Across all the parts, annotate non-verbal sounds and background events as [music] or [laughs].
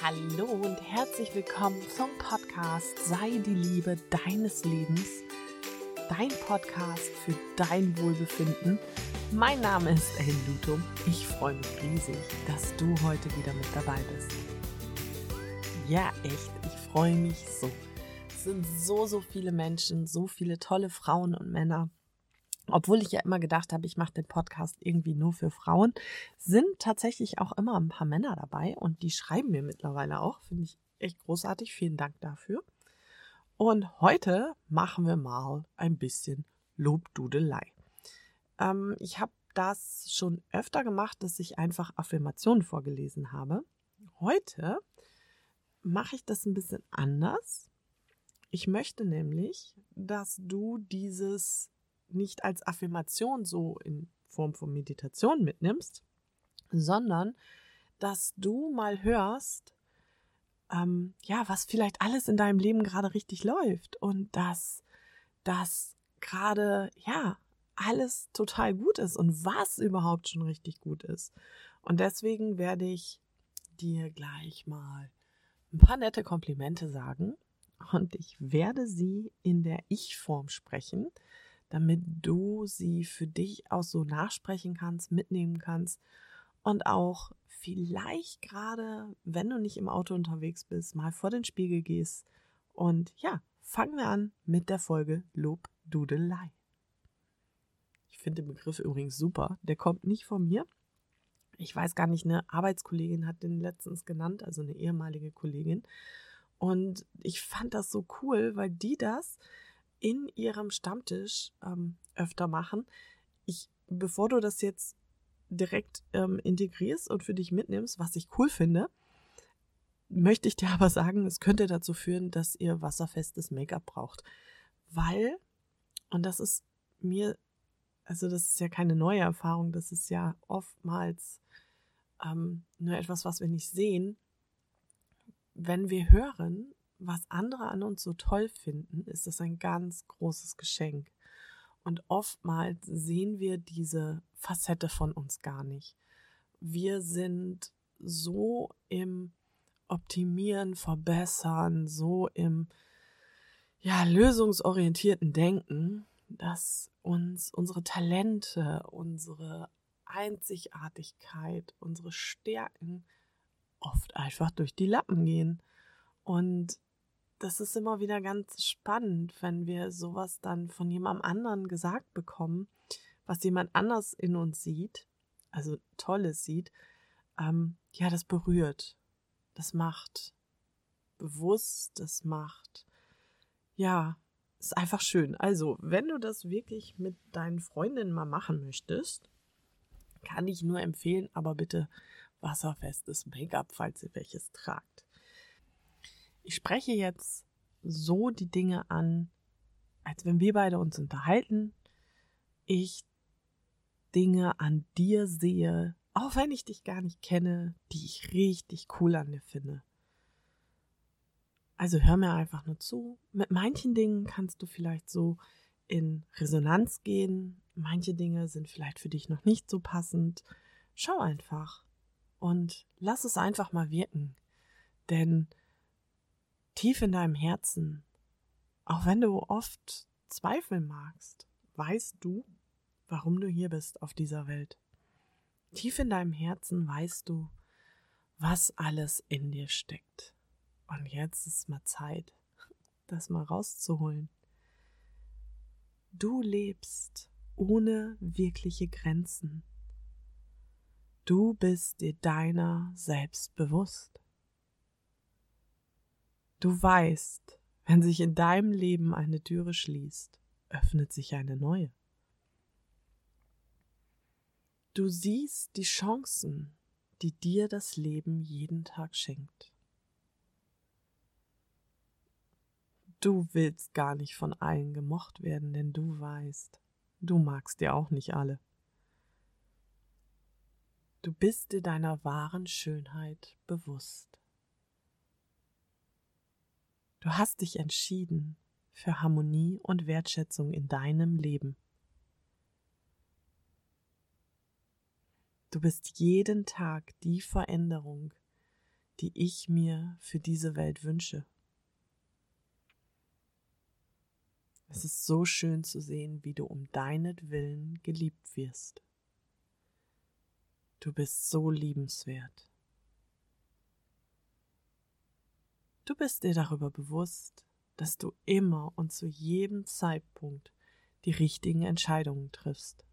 Hallo und herzlich willkommen zum Podcast Sei die Liebe deines Lebens. Dein Podcast für dein Wohlbefinden. Mein Name ist Ellen Lutum. Ich freue mich riesig, dass du heute wieder mit dabei bist. Ja, echt, ich freue mich so. Es sind so, so viele Menschen, so viele tolle Frauen und Männer, obwohl ich ja immer gedacht habe, ich mache den Podcast irgendwie nur für Frauen, sind tatsächlich auch immer ein paar Männer dabei und die schreiben mir mittlerweile auch. Finde ich echt großartig. Vielen Dank dafür. Und heute machen wir mal ein bisschen Lobdudelei. Ähm, ich habe das schon öfter gemacht, dass ich einfach Affirmationen vorgelesen habe. Heute mache ich das ein bisschen anders. Ich möchte nämlich, dass du dieses nicht als Affirmation so in Form von Meditation mitnimmst, sondern dass du mal hörst, ähm, ja, was vielleicht alles in deinem Leben gerade richtig läuft und dass das gerade, ja, alles total gut ist und was überhaupt schon richtig gut ist. Und deswegen werde ich dir gleich mal ein paar nette Komplimente sagen und ich werde sie in der Ich-Form sprechen damit du sie für dich auch so nachsprechen kannst, mitnehmen kannst und auch vielleicht gerade, wenn du nicht im Auto unterwegs bist, mal vor den Spiegel gehst. Und ja, fangen wir an mit der Folge Lobdudelei. Ich finde den Begriff übrigens super. Der kommt nicht von mir. Ich weiß gar nicht, eine Arbeitskollegin hat den letztens genannt, also eine ehemalige Kollegin. Und ich fand das so cool, weil die das in ihrem Stammtisch ähm, öfter machen. Ich, bevor du das jetzt direkt ähm, integrierst und für dich mitnimmst, was ich cool finde, möchte ich dir [laughs] aber sagen, es könnte dazu führen, dass ihr wasserfestes Make-up braucht. Weil, und das ist mir, also das ist ja keine neue Erfahrung, das ist ja oftmals ähm, nur etwas, was wir nicht sehen. Wenn wir hören, was andere an uns so toll finden, ist das ein ganz großes Geschenk. Und oftmals sehen wir diese Facette von uns gar nicht. Wir sind so im Optimieren, Verbessern, so im ja, lösungsorientierten Denken, dass uns unsere Talente, unsere Einzigartigkeit, unsere Stärken oft einfach durch die Lappen gehen. Und das ist immer wieder ganz spannend, wenn wir sowas dann von jemandem anderen gesagt bekommen, was jemand anders in uns sieht, also Tolles sieht. Ähm, ja, das berührt, das macht bewusst, das macht, ja, ist einfach schön. Also, wenn du das wirklich mit deinen Freundinnen mal machen möchtest, kann ich nur empfehlen, aber bitte wasserfestes Make-up, falls ihr welches tragt. Ich spreche jetzt so die Dinge an, als wenn wir beide uns unterhalten. Ich Dinge an dir sehe, auch wenn ich dich gar nicht kenne, die ich richtig cool an dir finde. Also hör mir einfach nur zu. Mit manchen Dingen kannst du vielleicht so in Resonanz gehen. Manche Dinge sind vielleicht für dich noch nicht so passend. Schau einfach und lass es einfach mal wirken. Denn tief in deinem Herzen, auch wenn du oft zweifeln magst, weißt du, warum du hier bist auf dieser Welt. Tief in deinem Herzen weißt du, was alles in dir steckt. Und jetzt ist mal Zeit, das mal rauszuholen. Du lebst ohne wirkliche Grenzen. Du bist dir deiner selbst bewusst. Du weißt, wenn sich in deinem Leben eine Türe schließt, öffnet sich eine neue. Du siehst die Chancen, die dir das Leben jeden Tag schenkt. Du willst gar nicht von allen gemocht werden, denn du weißt, du magst dir auch nicht alle. Du bist dir deiner wahren Schönheit bewusst. Du hast dich entschieden für Harmonie und Wertschätzung in deinem Leben. Du bist jeden Tag die Veränderung, die ich mir für diese Welt wünsche. Es ist so schön zu sehen, wie du um deinetwillen geliebt wirst. Du bist so liebenswert. Du bist dir darüber bewusst, dass du immer und zu jedem Zeitpunkt die richtigen Entscheidungen triffst.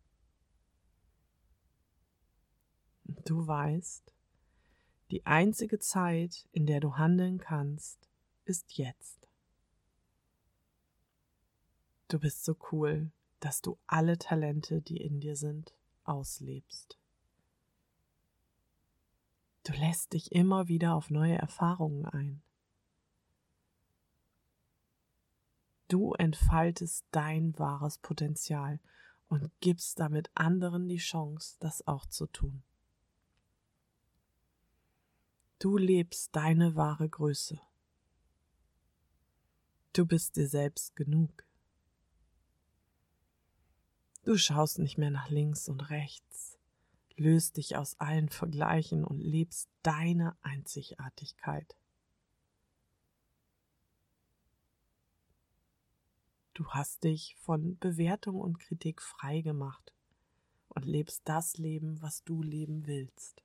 Du weißt, die einzige Zeit, in der du handeln kannst, ist jetzt. Du bist so cool, dass du alle Talente, die in dir sind, auslebst. Du lässt dich immer wieder auf neue Erfahrungen ein. Du entfaltest dein wahres Potenzial und gibst damit anderen die Chance, das auch zu tun. Du lebst deine wahre Größe. Du bist dir selbst genug. Du schaust nicht mehr nach links und rechts, löst dich aus allen Vergleichen und lebst deine Einzigartigkeit. Du hast dich von Bewertung und Kritik frei gemacht und lebst das Leben, was du leben willst.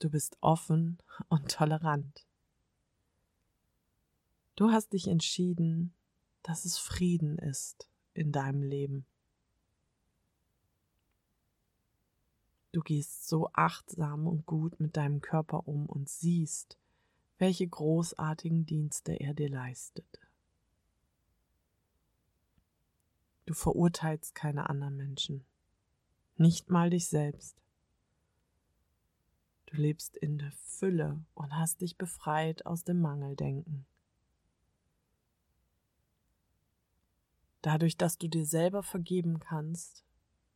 Du bist offen [laughs] und tolerant. Du hast dich entschieden, dass es Frieden ist in deinem Leben. Du gehst so achtsam und gut mit deinem Körper um und siehst, welche großartigen Dienste er dir leistet. Du verurteilst keine anderen Menschen, nicht mal dich selbst. Du lebst in der Fülle und hast dich befreit aus dem Mangeldenken. Dadurch, dass du dir selber vergeben kannst,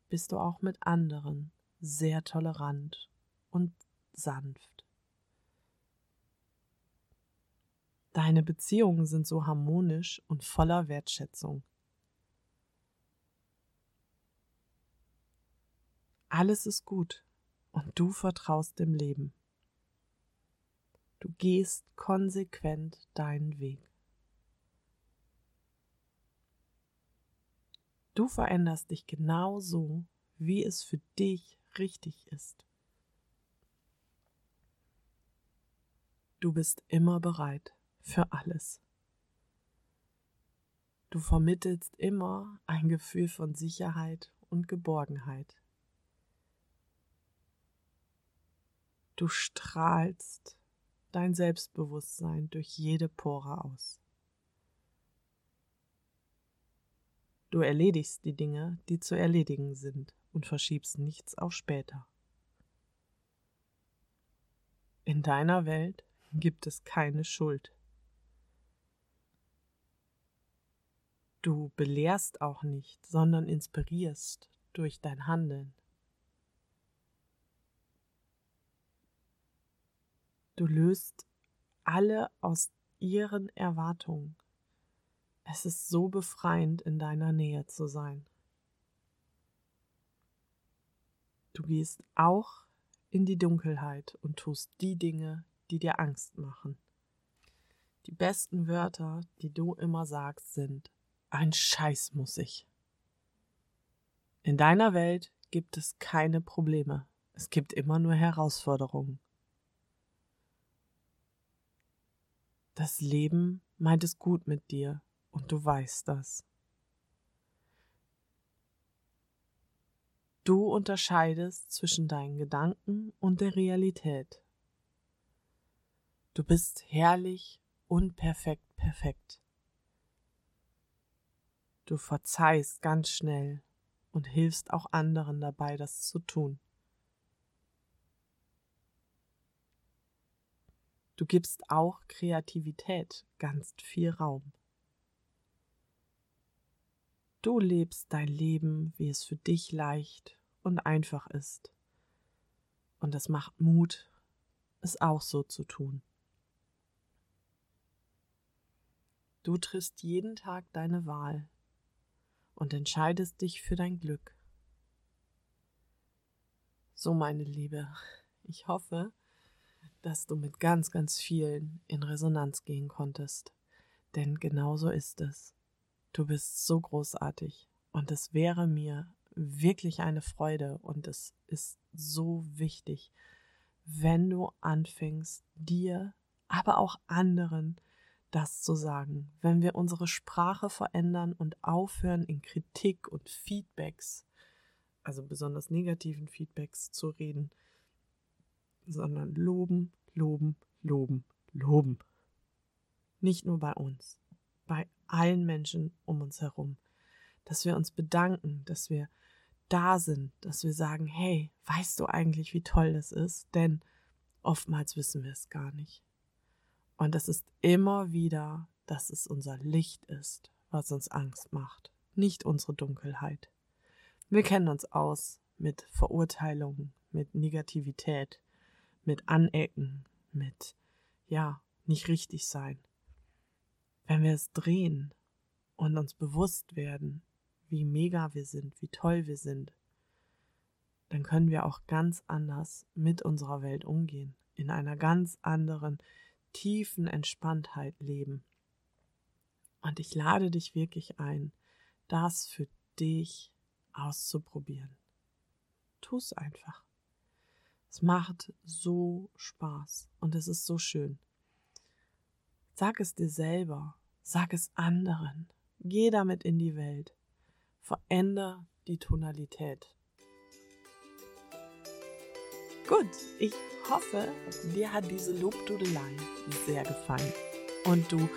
bist du auch mit anderen sehr tolerant und sanft. Deine Beziehungen sind so harmonisch und voller Wertschätzung. Alles ist gut und du vertraust dem Leben. Du gehst konsequent deinen Weg. Du veränderst dich genau so, wie es für dich richtig ist. Du bist immer bereit für alles. Du vermittelst immer ein Gefühl von Sicherheit und Geborgenheit. Du strahlst dein Selbstbewusstsein durch jede Pore aus. Du erledigst die Dinge, die zu erledigen sind und verschiebst nichts auf später. In deiner Welt gibt es keine Schuld. Du belehrst auch nicht, sondern inspirierst durch dein Handeln. Du löst alle aus ihren Erwartungen. Es ist so befreiend, in deiner Nähe zu sein. Du gehst auch in die Dunkelheit und tust die Dinge, die dir Angst machen. Die besten Wörter, die du immer sagst, sind ein Scheiß muss ich. In deiner Welt gibt es keine Probleme. Es gibt immer nur Herausforderungen. Das Leben meint es gut mit dir und du weißt das. Du unterscheidest zwischen deinen Gedanken und der Realität. Du bist herrlich und perfekt perfekt. Du verzeihst ganz schnell und hilfst auch anderen dabei, das zu tun. Du gibst auch Kreativität ganz viel Raum. Du lebst dein Leben, wie es für dich leicht und einfach ist. Und es macht Mut, es auch so zu tun. Du triffst jeden Tag deine Wahl und entscheidest dich für dein Glück. So, meine Liebe, Ich hoffe, dass du mit ganz, ganz vielen in Resonanz gehen konntest. Denn genau so ist es. Du bist so großartig und es wäre mir wirklich eine Freude und es ist so wichtig, wenn du anfängst, dir, aber auch anderen das zu sagen, wenn wir unsere Sprache verändern und aufhören, in Kritik und Feedbacks, also besonders negativen Feedbacks zu reden, sondern loben, loben, loben, loben. Nicht nur bei uns, bei allen Menschen um uns herum. Dass wir uns bedanken, dass wir da sind, dass wir sagen, hey, weißt du eigentlich, wie toll das ist? Denn oftmals wissen wir es gar nicht. Und es ist immer wieder, dass es unser Licht ist, was uns Angst macht, nicht unsere Dunkelheit. Wir kennen uns aus mit Verurteilungen, mit Negativität, mit Anecken, mit, ja, nicht richtig sein. Wenn wir es drehen und uns bewusst werden, wie mega wir sind, wie toll wir sind, dann können wir auch ganz anders mit unserer Welt umgehen, in einer ganz anderen tiefen Entspanntheit leben. Und ich lade dich wirklich ein, das für dich auszuprobieren. Tu es einfach. Es macht so Spaß und es ist so schön. Sag es dir selber, sag es anderen, geh damit in die Welt, veränder die Tonalität. Gut, ich hoffe, dir hat diese Lobdudelei sehr gefallen und du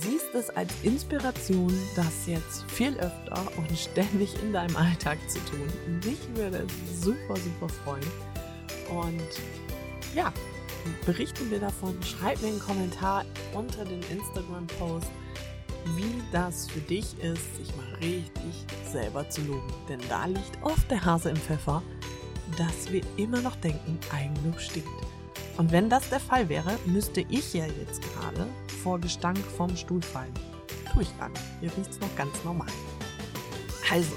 siehst es als Inspiration, das jetzt viel öfter und ständig in deinem Alltag zu tun. Mich würde es super, super freuen. Und ja, berichte mir davon, schreib mir einen Kommentar unter den Instagram-Post, wie das für dich ist, sich mal richtig selber zu loben. Denn da liegt oft der Hase im Pfeffer dass wir immer noch denken, Eigenlob stinkt. Und wenn das der Fall wäre, müsste ich ja jetzt gerade vor Gestank vom Stuhl fallen. Tue ich gar nicht. Hier es noch ganz normal. Also,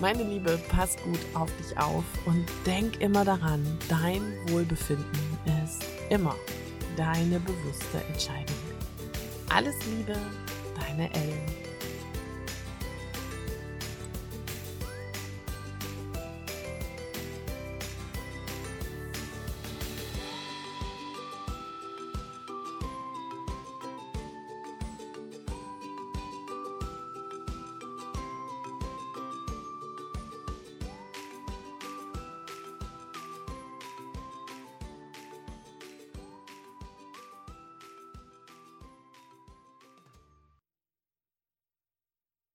meine Liebe, pass gut auf dich auf und denk immer daran, dein Wohlbefinden ist immer deine bewusste Entscheidung. Alles Liebe, deine Ellen.